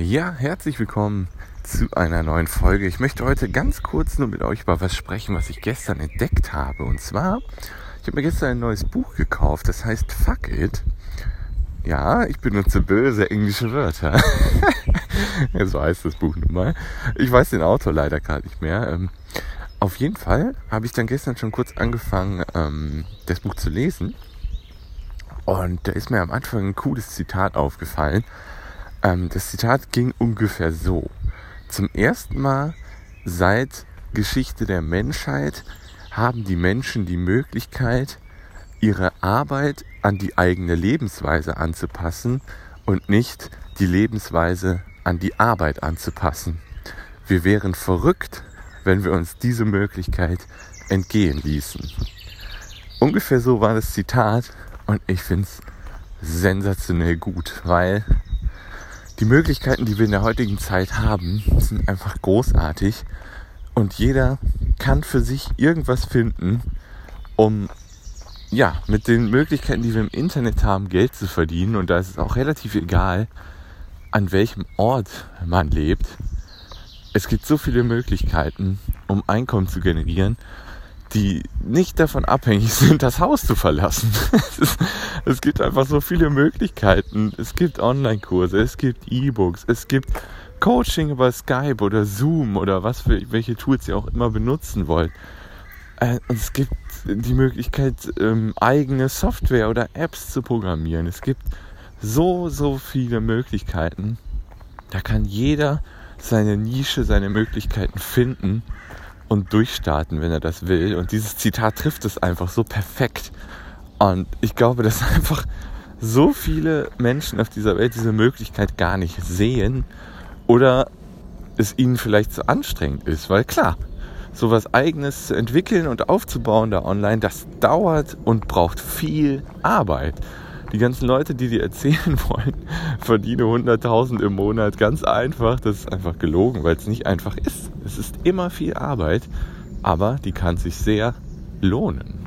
Ja, herzlich willkommen zu einer neuen Folge. Ich möchte heute ganz kurz nur mit euch über was sprechen, was ich gestern entdeckt habe. Und zwar, ich habe mir gestern ein neues Buch gekauft, das heißt Fuck It. Ja, ich benutze böse englische Wörter. so heißt das Buch nun mal. Ich weiß den Autor leider gerade nicht mehr. Ähm, auf jeden Fall habe ich dann gestern schon kurz angefangen, ähm, das Buch zu lesen. Und da ist mir am Anfang ein cooles Zitat aufgefallen. Ähm, das Zitat ging ungefähr so. Zum ersten Mal seit Geschichte der Menschheit haben die Menschen die Möglichkeit, ihre Arbeit an die eigene Lebensweise anzupassen und nicht die Lebensweise an die Arbeit anzupassen. Wir wären verrückt, wenn wir uns diese Möglichkeit entgehen ließen. Ungefähr so war das Zitat und ich finde es sensationell gut, weil die Möglichkeiten, die wir in der heutigen Zeit haben, sind einfach großartig und jeder kann für sich irgendwas finden, um ja, mit den Möglichkeiten, die wir im Internet haben, Geld zu verdienen. Und da ist es auch relativ egal, an welchem Ort man lebt. Es gibt so viele Möglichkeiten, um Einkommen zu generieren, die nicht davon abhängig sind, das Haus zu verlassen. es, gibt einfach so viele Möglichkeiten. Es gibt Online-Kurse, es gibt E-Books, es gibt Coaching über Skype oder Zoom oder was für welche Tools ihr auch immer benutzen wollt. Äh, es gibt die Möglichkeit, ähm, eigene Software oder Apps zu programmieren. Es gibt so, so viele Möglichkeiten. Da kann jeder seine Nische, seine Möglichkeiten finden und durchstarten, wenn er das will. Und dieses Zitat trifft es einfach so perfekt. Und ich glaube, dass einfach so viele Menschen auf dieser Welt diese Möglichkeit gar nicht sehen oder es ihnen vielleicht zu anstrengend ist. Weil klar, sowas eigenes zu entwickeln und aufzubauen da online, das dauert und braucht viel Arbeit. Die ganzen Leute, die dir erzählen wollen, verdiene 100.000 im Monat ganz einfach. Das ist einfach gelogen, weil es nicht einfach ist. Es ist immer viel Arbeit, aber die kann sich sehr lohnen.